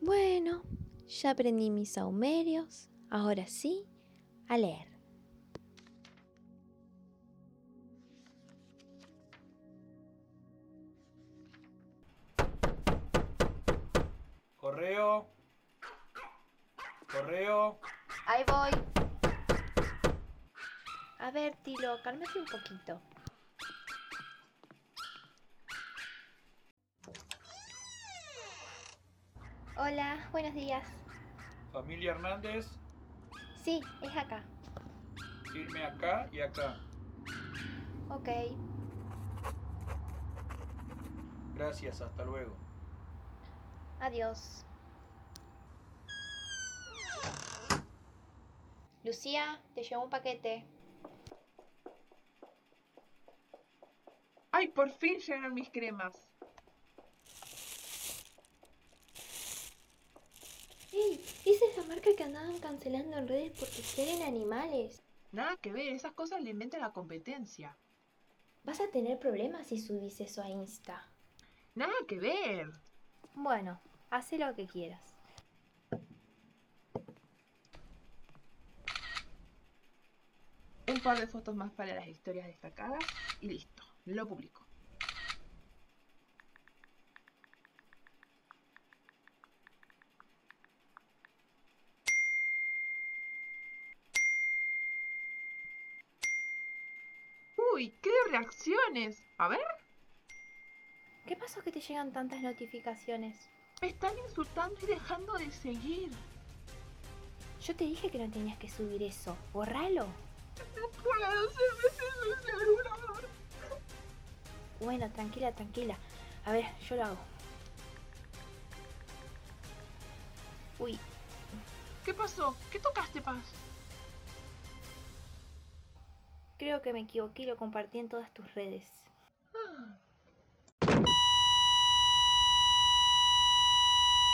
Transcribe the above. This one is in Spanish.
Bueno, ya aprendí mis saumerios. Ahora sí, a leer. Correo. Correo. Ahí voy. A ver, Tilo, cálmate un poquito. Hola, buenos días. Familia Hernández, Sí, es acá. firme acá y acá. Ok. Gracias, hasta luego. Adiós. Lucía, te llevo un paquete. ¡Ay, por fin llegaron mis cremas! ¿Es esa marca que andaban cancelando en redes porque quieren animales? Nada que ver, esas cosas le inventa la competencia. Vas a tener problemas si subís eso a Insta. Nada que ver. Bueno, haz lo que quieras. Un par de fotos más para las historias destacadas y listo, lo publico. Uy, qué reacciones. A ver, ¿Qué pasó que te llegan tantas notificaciones? me están insultando y dejando de seguir. Yo te dije que no tenías que subir eso. Borralo. No puedo, se me celular. Bueno, tranquila, tranquila. A ver, yo lo hago. Uy, ¿Qué pasó? ¿Qué tocaste, Paz? Creo que me equivoqué y lo compartí en todas tus redes. Ah,